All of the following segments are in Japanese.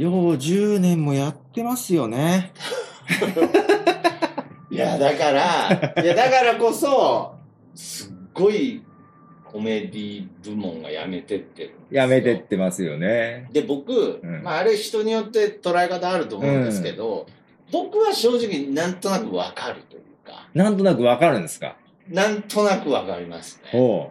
よう10年もやってますよね。いや、だから、いや、だからこそ、すっごいコメディ部門がやめてってるんですよやめてってますよね。で、僕、うんまあ、あれ人によって捉え方あると思うんですけど、僕は正直なんとなくわかるというか、なんとなくわかるんですか？なんとなくわかりますね。ほ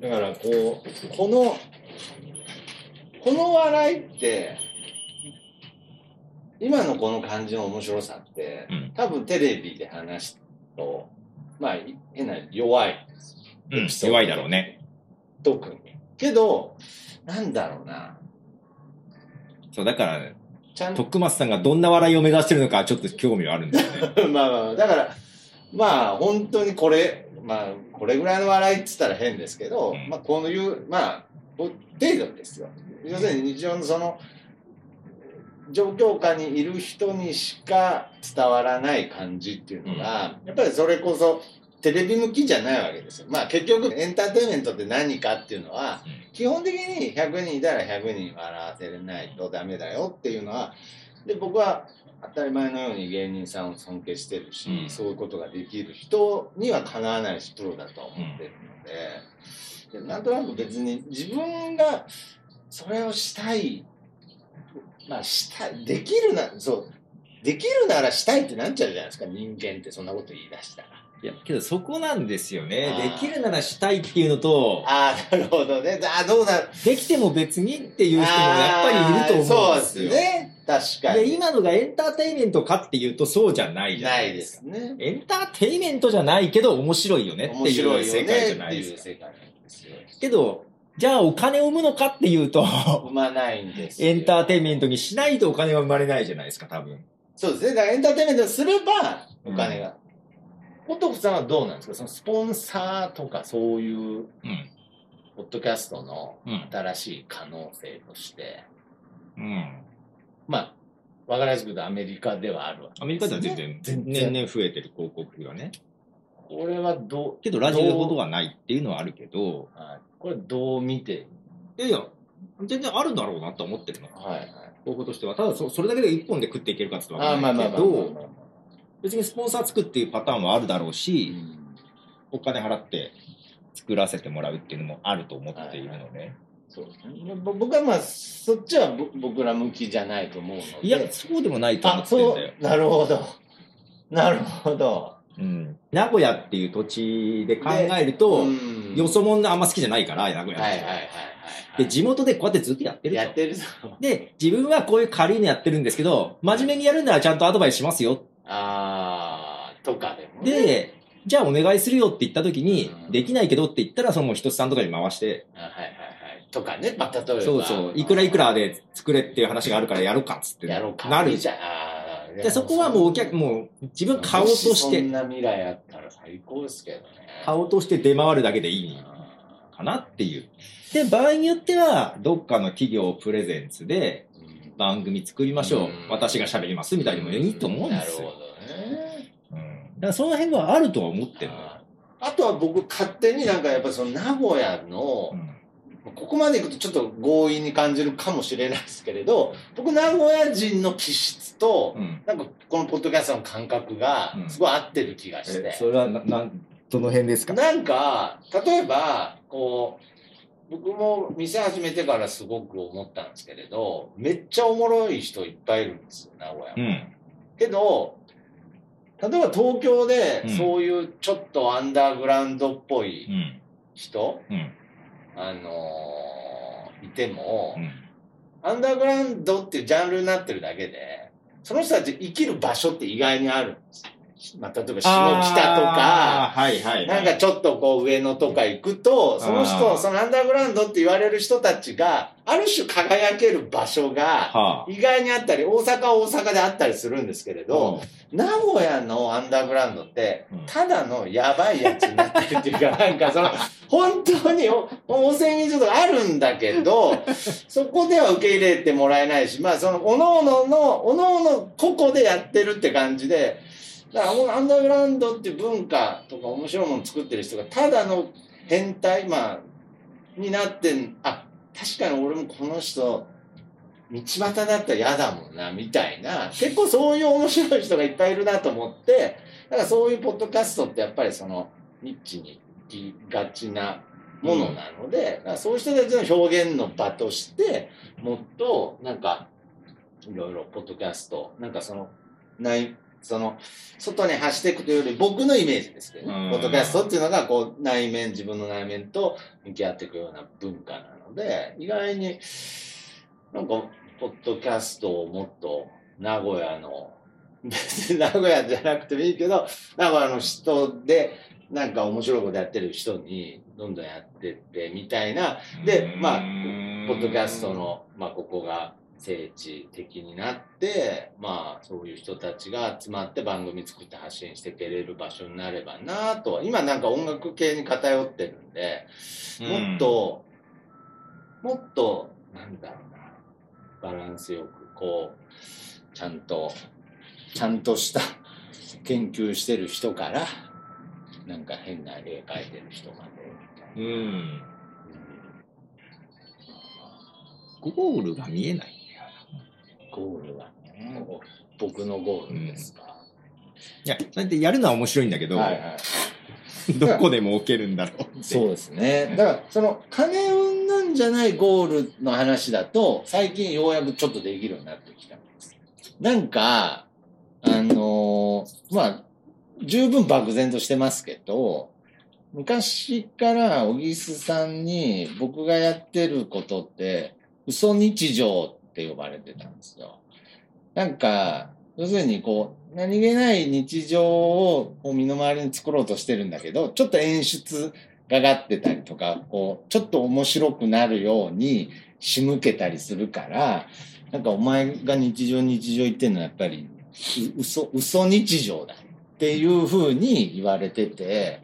だからこう、この、この笑いって、今のこの感じの面白さって、うん多分テレビで話すと、まあ、変な弱い。う。うん弱いだろうね。特に。けど、なんだろうな。そう、だから、ちゃんと、徳松さんがどんな笑いを目指してるのかちょっと興味はあるんですよね。まあまあ、だから、まあ、本当にこれ、まあ、これぐらいの笑いって言ったら変ですけど、うんまあ、こういう、まあ、こ程度ですよ。要するに日常のその、状況下にいる人にしか伝わらない感じっていうのが、やっぱりそれこそテレビ向きじゃないわけですよ。まあ結局エンターテインメントって何かっていうのは、基本的に100人いたら100人笑わせれないとダメだよっていうのは、で、僕は当たり前のように芸人さんを尊敬してるし、うん。そういうことができる人にはかなわないし、プロだとは思ってるので、でなんとなく別に自分がそれをしたい、まあしたい、できるな、そう、できるならしたいってなっちゃうじゃないですか、人間ってそんなこと言い出したら。いや、けどそこなんですよね。できるならしたいっていうのと、ああ、なるほどね。ああ、どうなる？できても別にっていう人もやっぱりいると思うんですよ。そうですね。確かに。で、今のがエンターテインメントかっていうとそうじゃないじゃなないいでですすね。エンターテインメントじゃないけど面白いよねって面いう白いよね世界じゃっていうないですか。世界なんですよ。けど、じゃあお金を生むのかっていうと、生まないんですよ。エンターテインメントにしないとお金は生まれないじゃないですか、多分。そうですね。だからエンターテインメントすれば、お金が。ポトフさんはどうなんですか？そのスポンサーとかそういう、うん。ポッドキャストのうん。新しい可能性として、うん。まあ、わかりやすくとアメリカではあるわけアメリカでは全然、全然年々増えてる広告費がね。これはどう、けどラジオほどはないっていうのはあるけど、はいこれどう見て、いやいや、全然あるだろうなと思ってるの。はいはい。方法としては。ただそ、それだけで一本で食っていけるかってわかんーまあまあまあないけど、別にスポンサーつくっていうパターンはあるだろうし、お金払って作らせてもらうっていうのもあると思っているので。そうですね。ぼ僕はまあ、そっちはぼ僕ら向きじゃないと思うので。いや、そうでもないと思あ、ってるんだよ。そう、なるほど。なるほど。うん。名古屋っていう土地で考えると、んよそもんあんま好きじゃないから、名古屋ってはいはいはいはい。で、地元でこうやってずっとやってるとやってるぞ。で、自分はこういう軽いのやってるんですけど、真面目にやるならちゃんとアドバイスしますよ。あー、とかでもね。で、じゃあお願いするよって言った時に、うんできないけどって言ったら、そのもう一つさんとかに回して、あはいはいはい。とかね、まあ、例えば。そうそう、いくらいくらで作れっていう話があるからやろうかっつって。やろうか。なるじゃじゃん。で、そこはもうお客、もう自分買おうとしもそんて、な未来あったら最高ですけどね。買おうとして出回るだけでいいあかなっていう。で、場合によっては、どっかの企業プレゼンツで番組作りましょう。うん私が喋りますみたいでもいいと思うんですよ。なるほどね。うん。だからその辺はあるとは思ってるのよ。あとは僕勝手になんかやっぱその名古屋のう、んここまで行くとちょっと強引に感じるかもしれないですけれど、僕名古屋人の気質と、うん。なんかこのポッドキャストの感覚がうんすごい合ってる気がして。え、それはな、なん、どの辺ですか？なんか、例えば、こう、僕も店始めてからすごく思ったんですけれど、めっちゃおもろい人いっぱいいるんですよ、名古屋は。うん。けど、例えば東京でうんそういうちょっとアンダーグラウンドっぽいうん。人、うん。あのーいても、うん。アンダーグラウンドっていうジャンルになってるだけで、その人たち生きる場所って意外にあるんですよ。まあ、例えば下北とか、はいはい、はい。なんかちょっとこう上野とか行くと、そのあ人、ーそのアンダーグラウンドって言われる人たちが、ある種輝ける場所が、は意外にあったり、大阪は大阪であったりするんですけれあ、ど、名古屋のアンダーグラウンドってうん、ただのやばいやつになってるっていうか、なんかその、本当にお温泉水とかあるんだけど、そこでは受け入れてもらえないし、まあその、おのおのの、おのおの個々でやってるって感じで、だからアンダーグラウンドっていう文化とか面白いもの作ってる人が、ただの変態、まあ、になってん、あ、確かに俺もこの人、道端だったら嫌だもんな、みたいな、結構そういう面白い人がいっぱいいるなと思って、だからそういうポッドキャストってやっぱりその、ニッチに行きがちなものなので、だからそういう人たちの表現の場として、もっと、なんか、いろいろポッドキャスト、なんかその、ない、その、外に発していくというより、僕のイメージですけどね、うん。ポッドキャストっていうのが、こう、内面、自分の内面と向き合っていくような文化なので、意外に、なんか、ポッドキャストをもっと、名古屋の、別に名古屋じゃなくてもいいけど、名古屋の人で、なんか面白いことやってる人に、どんどんやってって、みたいな、でまあポッドキャストの、まあ、ここが聖地的になって、まあ、そういう人たちが集まって番組作って発信していけれる場所になればなとは、今なんか音楽系に偏ってるんで、もっと、もっと、なんだろうな、バランスよく、こう、ちゃんと、ちゃんとした研究してる人から、なんか変な絵描いてる人まで、みたいな。うん。ゴールが見えない。んゴールはね、僕のゴールですか。いや、そうやってやるのは面白いんだけど、はいはい。どこでも置けるんだろうって。そうですね。だから、その、金運なんじゃないゴールの話だと、最近ようやくちょっとできるようになってきたんです。なんか、あのーまあ、十分漠然としてますけど、昔から小木須さんに僕がやってることって、嘘日常って呼ばれてたんですよ。なんか、要するにこう、何気ない日常をこう身の回りに作ろうとしてるんだけど、ちょっと演出がかってたりとか、こう、ちょっと面白くなるように仕向けたりするから、なんかお前が日常日常言ってんのはやっぱり、嘘、嘘日常だっていう風に言われてて、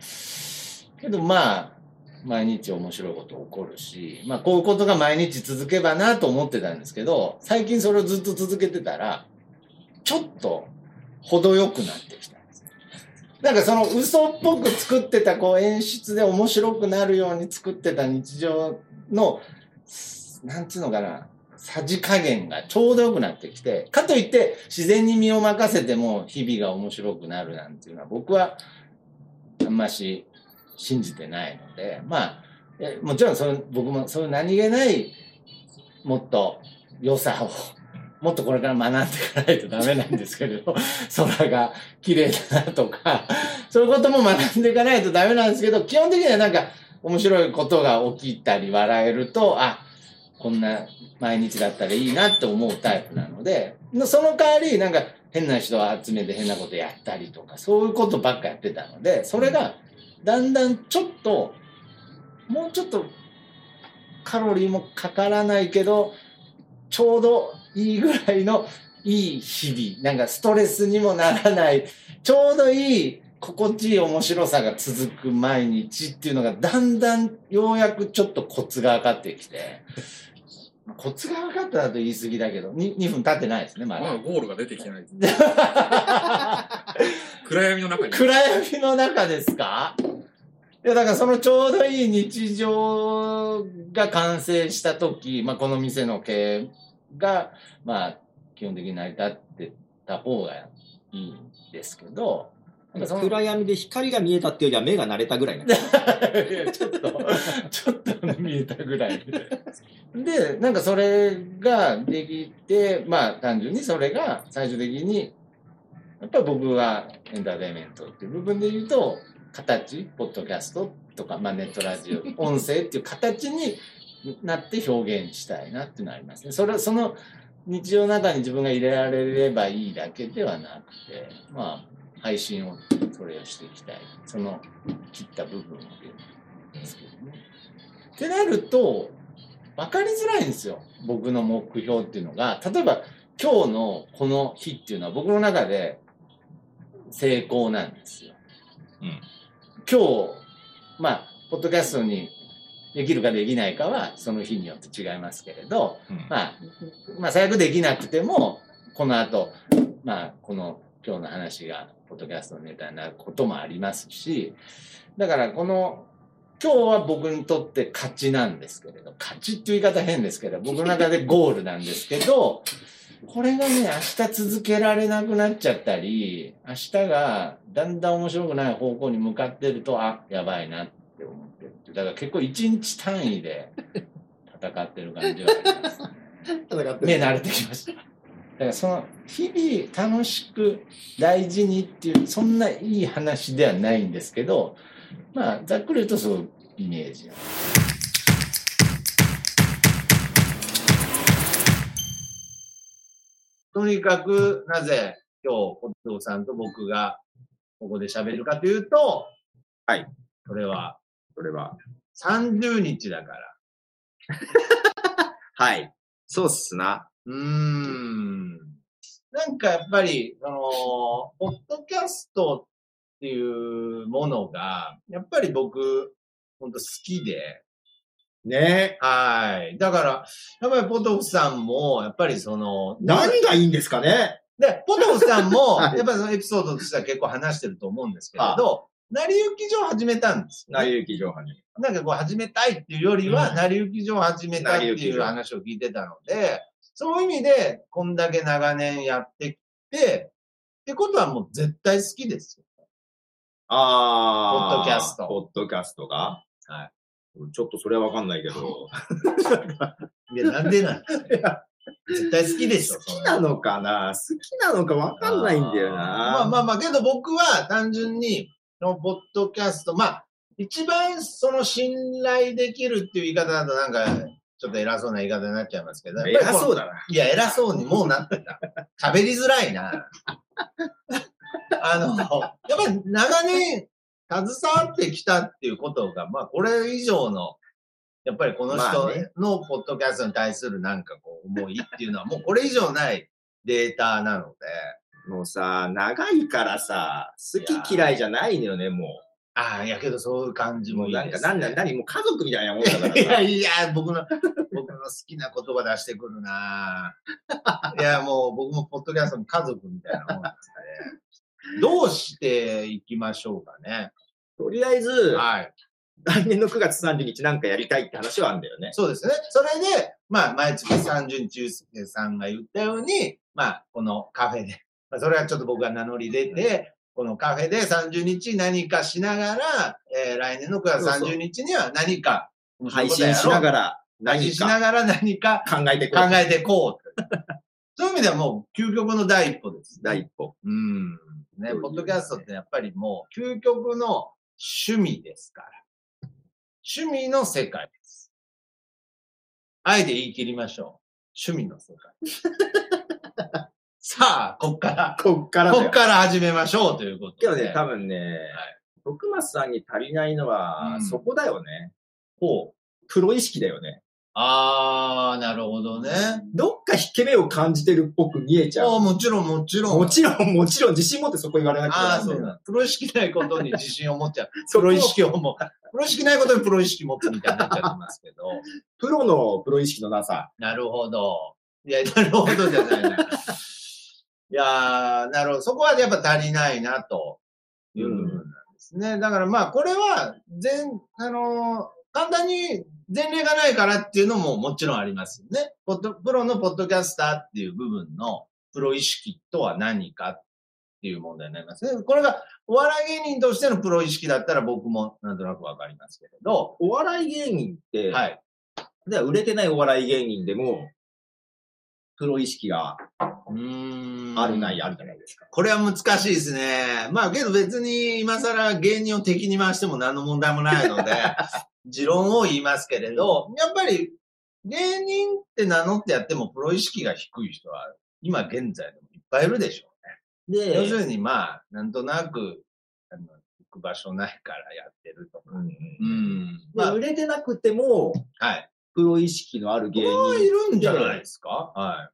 けどまあ、毎日面白いこと起こるし、まあこういうことが毎日続けばなと思ってたんですけど、最近それをずっと続けてたら、ちょっと程よくなってきたんです。なんかその嘘っぽく作ってたこう演出で面白くなるように作ってた日常の、なんつうのかな、さじ加減がちょうど良くなってきて、かといって自然に身を任せても日々が面白くなるなんていうのは僕はあんまし信じてないので、まあ、もちろんその僕もそういう何気ないもっと良さをもっとこれから学んでいかないとダメなんですけれど、空が綺麗だなとか、そういうことも学んでいかないとダメなんですけど、基本的にはなんか面白いことが起きたり笑えると、あ、こんな毎日だったらいいなって思うタイプなので、その代わりなんか変な人を集めて変なことやったりとか、そういうことばっかやってたので、それがだんだんちょっと、もうちょっとカロリーもかからないけど、ちょうどいいぐらいのいい日々、なんかストレスにもならない、ちょうどいい心地いい面白さが続く毎日っていうのがだんだんようやくちょっとコツが分かってきて、コツが分かっただと言い過ぎだけど、2, 2分経ってないですね、ままだだ。ゴールが出てきてないです。暗闇の中に。暗闇の中ですか？いや、だからそのちょうどいい日常が完成した時、まあこの店の経営が、まあ基本的に成り立ってた方がいいんですけど、暗闇で光が見えたっていうよりは目が慣れたぐらいな。いやちょっと、ちょっと見えたぐらいで。で、なんかそれができて、まあ単純にそれが最終的に、やっぱり僕はエンターテインメントっていう部分で言うと、形、ポッドキャストとか、まあネットラジオ、音声っていう形になって表現したいなっていうのはありますね。それ、その日常の中に自分が入れられればいいだけではなくて、まあ配信をそれをしていきたい。その切った部分をですけどね。ってなると、分かりづらいんですよ。僕の目標っていうのが。例えば、今日のこの日っていうのは僕の中で成功なんですよ。うん今日、まあ、ポッドキャストにできるかできないかはその日によって違いますけれど、うんまあ、まあ、最悪できなくても、この後、まあ、この今日の話が、ポッドキャストのネタになることもありますし、だから、この、今日は僕にとって勝ちなんですけれど、勝ちっていう言い方変ですけど、僕の中でゴールなんですけど、これがね、明日続けられなくなっちゃったり、明日がだんだん面白くない方向に向かってると、あ、やばいなって思ってるって。だから結構一日単位で戦ってる感じはあります。戦って目慣れてきました。だからその日々楽しく大事にっていうそんないい話ではないんですけどまあざっくり言うとそういうイメージ。とにかくなぜ今日ポッドさんと僕がここで喋るかというとはいそれはそれは。30日だから。はい。そうっすな。うーん。なんかやっぱり、その、ポッドキャストっていうものが、やっぱり僕、本当好きで、ね。はい。だから、やっぱりポトフさんも、やっぱりその、何がいいんですかね？で、ポトフさんも、はい。やっぱりそのエピソードとしては結構話してると思うんですけれど、成り行き上始めたんですよね、成り行き上に。なんかこう始めたいっていうよりは、うん。成り行き上始めたいっていう話を聞いてたので、そういう意味で、こんだけ長年やってきて、ってことはもう絶対好きですよ。あー。ポッドキャスト。ポッドキャストが。はいちょっとそれはわかんないけど。いや、なんでなん絶対好きでしょ。好きなのかな？好きなのかわかんないんだよな。まあまあまあ、けど僕は単純に、このポッドキャスト、まあ、一番その信頼できるっていう言い方だとなんか、ちょっと偉そうな言い方になっちゃいますけど。偉うそうだな。いや、偉そうにもうなってた。喋りづらいな。あの、やっぱり長年携わってきたっていうことが、まあこれ以上の、やっぱりこのまあ人ねのポッドキャストに対するなんかこう思いっていうのは もうこれ以上ないデータなので、もうさ、長いからさ、好き嫌いじゃないのよね、もああ、いやけどそういう感じう。ももいいです、うなんか、ね。なんなん、何？もう家族みたいなもんだからいやさ。いや、僕の、僕の好きな言葉出してくるないや、もう僕もポッドキャストも家族みたいなもんですね。どうしていきましょうかね。とりあえず、はい。来年の9月30日なんかやりたいって話はあるんだよね。そうですね。それで、まあ、毎月30日、ゆうすけさんが言ったように、まあ、このカフェで、まあ、それはちょっと僕が名乗り出て、このカフェで30日何かしながら、えー来年の9月30日には何か配信しながら配何信しなかがら何か考えていこう。考えていこう。そういう意味ではもう究極の第一歩です。第一歩。うん。ね、ポッドキャストってやっぱりもう究極の趣味ですから。趣味の世界です。あえて言い切りましょう。趣味の世界。さあ、こっから、こっからこっから始めましょうということで。けどね、多分ね、徳松さんに足りないのは、うんそこだよね。ほう。プロ意識だよね。あー、なるほどね。どっか引け目を感じてるっぽく見えちゃあーう。もちろん、もちろん。もちろん、もちろん、自信持ってそこ言われなくてもああ、なんだよそうだ。プロ意識ないことに自信を持っちゃう。プロ意識をもう、プロ意識ないことにプロ意識持つみたいになっちゃってますけど。プロのプロ意識のなさ。なるほど。いや、なるほどじゃないな。いやー、なるほど。そこはやっぱ足りないな、という部分なんですね。だからまあ、これは、全、あのー簡単に前例がないからっていうのももちろんありますよね。ポッドプロのポッドキャスターっていう部分のプロ意識とは何かっていう問題になりますね。これがお笑い芸人としてのプロ意識だったら僕もなんとなくわかりますけれど、お笑い芸人って、はい。では売れてないお笑い芸人でも、プロ意識がうーんあるないあるじゃないですか。これは難しいですね。まあけど別に今更芸人を敵に回しても何の問題もないので、持論を言いますけれど、やっぱり芸人って名乗ってやってもプロ意識が低い人は今現在でもいっぱいいるでしょうね。要すで、るにまあ、なんとなく、あの、行く場所ないからやってるとか。うんうん。まあ、まあ、売れてなくても、はい。プロ意識のある芸これはい人るんじゃないですか？は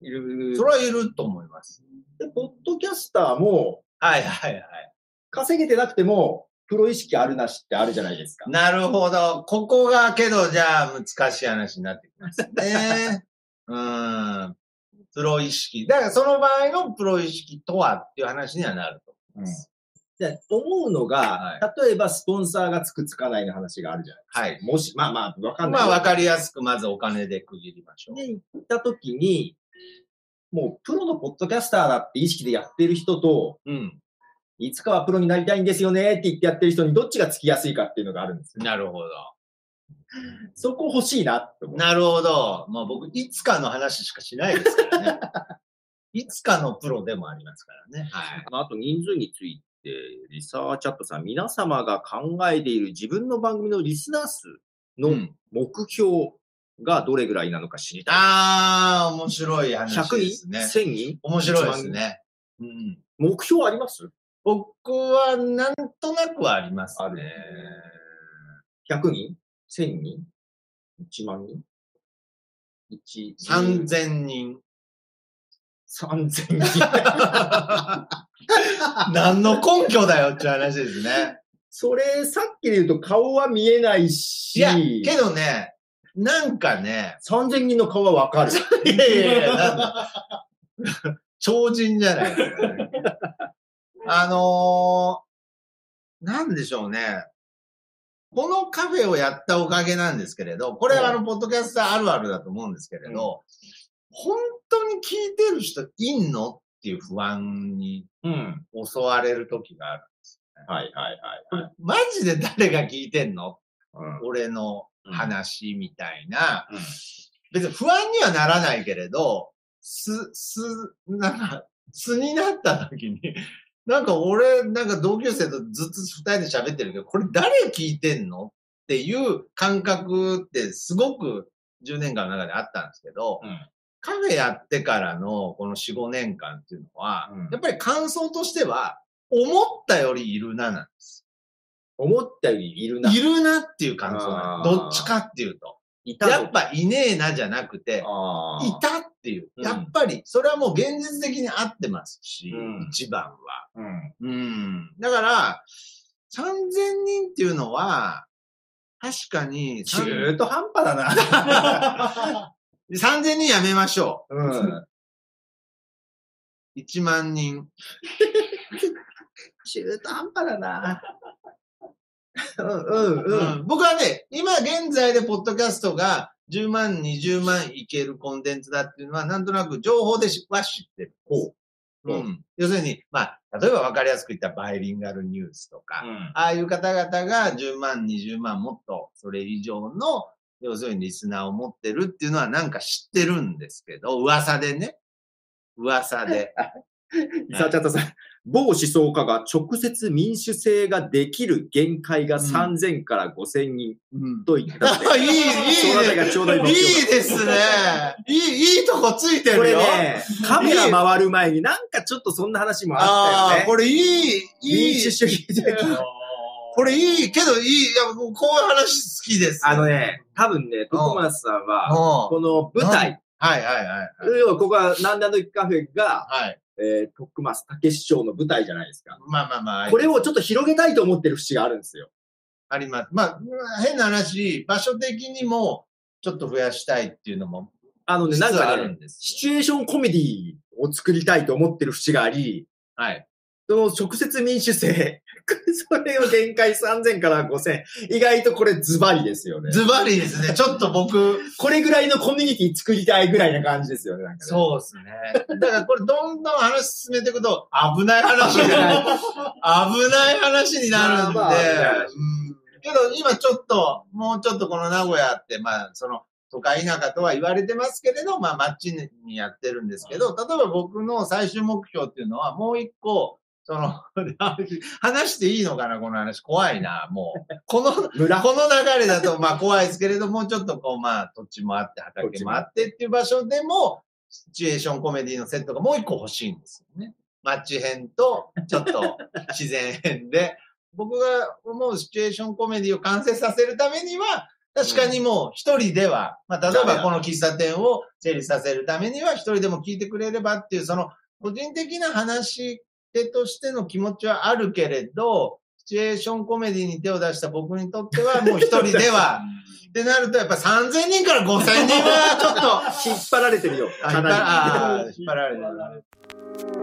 いるい。それはいると思います。で、ポッドキャスターも、はいはいはい。稼げてなくても、プロ意識あるなしってあるじゃないですか。なるほど。ここがけど、じゃあ難しい話になってきますね。うん。プロ意識。だからその場合のプロ意識とはっていう話にはなると思います。で思うのが、は例えばスポンサーがつくつかないの話があるじゃないですか。はい。もし、まあまあ、わかんない。まあ、わかりやすく、まずお金で区切りましょう。で、行った時に、もうプロのポッドキャスターだって意識でやってる人と、うん。いつかはプロになりたいんですよねって言ってやってる人にどっちがつきやすいかっていうのがあるんですよ。なるほど。そこ欲しいなって思う。なるほど。まあ僕、いつかの話しかしないですからね。いつかのプロでもありますからね。はい。あと人数について、リサーチャットさん、皆様が考えている自分の番組のリスナー数のうん目標がどれぐらいなのか知りたい。あー、面白い話100ですね。人 ?1000 人？面白いですね。うん。目標あります？僕はなんとなくはありますあるね。?100 人 ?1000 人 ?1 万人 ?1、3000人。3000人。何の根拠だよって話ですね。それ、さっきで言うと顔は見えないし、いや、けどね、なんかね、3000人の顔はわかる。いやいやいや。超人じゃないね。あのー、なんでしょうね。このカフェをやったおかげなんですけれど、これはあの、ポッドキャスターあるあるだと思うんですけれど、本当に聞いてる人いんのっていう不安にうん。襲われる時がある。はいはいはいはい。マジで誰が聞いてんの？うん俺の話みたいな、うん別に不安にはならないけれど、す、す、なんか、素になった時に、なんか俺、なんか同級生とずっと二人で喋ってるけど、これ誰聞いてんのっていう感覚ってすごく10年間の中であったんですけど、うんカフェやってからのこの4、5年間っていうのは、うんやっぱり感想としては、思ったよりいるななんです。思ったよりいるな。いるなっていう感想なんですどっちかっていうと。いたやっぱいねえなじゃなくて、いたっていう。うんやっぱり、それはもう現実的に合ってますし、うん一番は。うん。うん。だから、3000人っていうのは、確かに、中途半端だな。3000人やめましょうん。う。1万人。中途半端だな。うんうんううん。ん僕はね、今現在でポッドキャストが10万、20万いけるコンテンツだっていうのは、なんとなく情報でしは知ってる。ほううん。要するに、まあ、例えば分かりやすく言ったらバイリンガルニュースとか、ああいう方々が10万、20万、もっとそれ以上の、要するにリスナーを持ってるっていうのはなんか知ってるんですけど、噂でね。噂で。リサーチャットさん、某思想家が直接民主制ができる限界が3000から5000人うん。と言ったの いい、いいそのあたりがちょうどいいですね。いい、いいとこついてこるよ。れね、カメラ回る前になんかちょっとそんな話もあああ、ったよね。これいい、いい。民主主義的。これいいけどいい。いや、もうこういう話好きです。あのね、多分ね、徳松さんは、はこの舞台、はいはいはいはい。要はここはなんだのカフェが、はい。えー、徳松武史長の舞台じゃないですか。まあまあまあ。これをちょっと広げたいと思ってる節があるんですよ。あります。まあ、変な話、場所的にもちょっと増やしたいっていうのも、あのね、なんかね、あるんですシチュエーションコメディを作りたいと思ってる節があり、はい。その直接民主制、それを限界3000から5000、意外とこれズバリですよね。ズバリですね。ちょっと僕、これぐらいのコミュニティ作りたいぐらいな感じですよね。ねそうですね。だからこれどんどん話進めていくと危ない話になる。危ない話になるんで。まあまあ危ない話うんけど今ちょっと、もうちょっとこの名古屋って、まあその、都会田舎とは言われてますけれど、まあ街にやってるんですけど、例えば僕の最終目標っていうのはもう一個、その、話していいのかな、この話。怖いな、もう。この、村この流れだと、まあ怖いですけれども、ちょっとこう、まあ土地もあって、畑もあってっていう場所でも、シチュエーションコメディのセットがもう一個欲しいんですよね。街編と、ちょっと自然編で、僕が思うシチュエーションコメディを完成させるためには、確かにもう一人では、まあ例えばこの喫茶店を整理させるためには一人でも聞いてくれればっていう、その個人的な話し手としての気持ちはあるけれど、シチュエーションコメディに手を出した僕にとっては もう一人では、ってなるとやっぱ3000人から5000人はちょっと、引っ張られてるよ。あ引っ張られてる。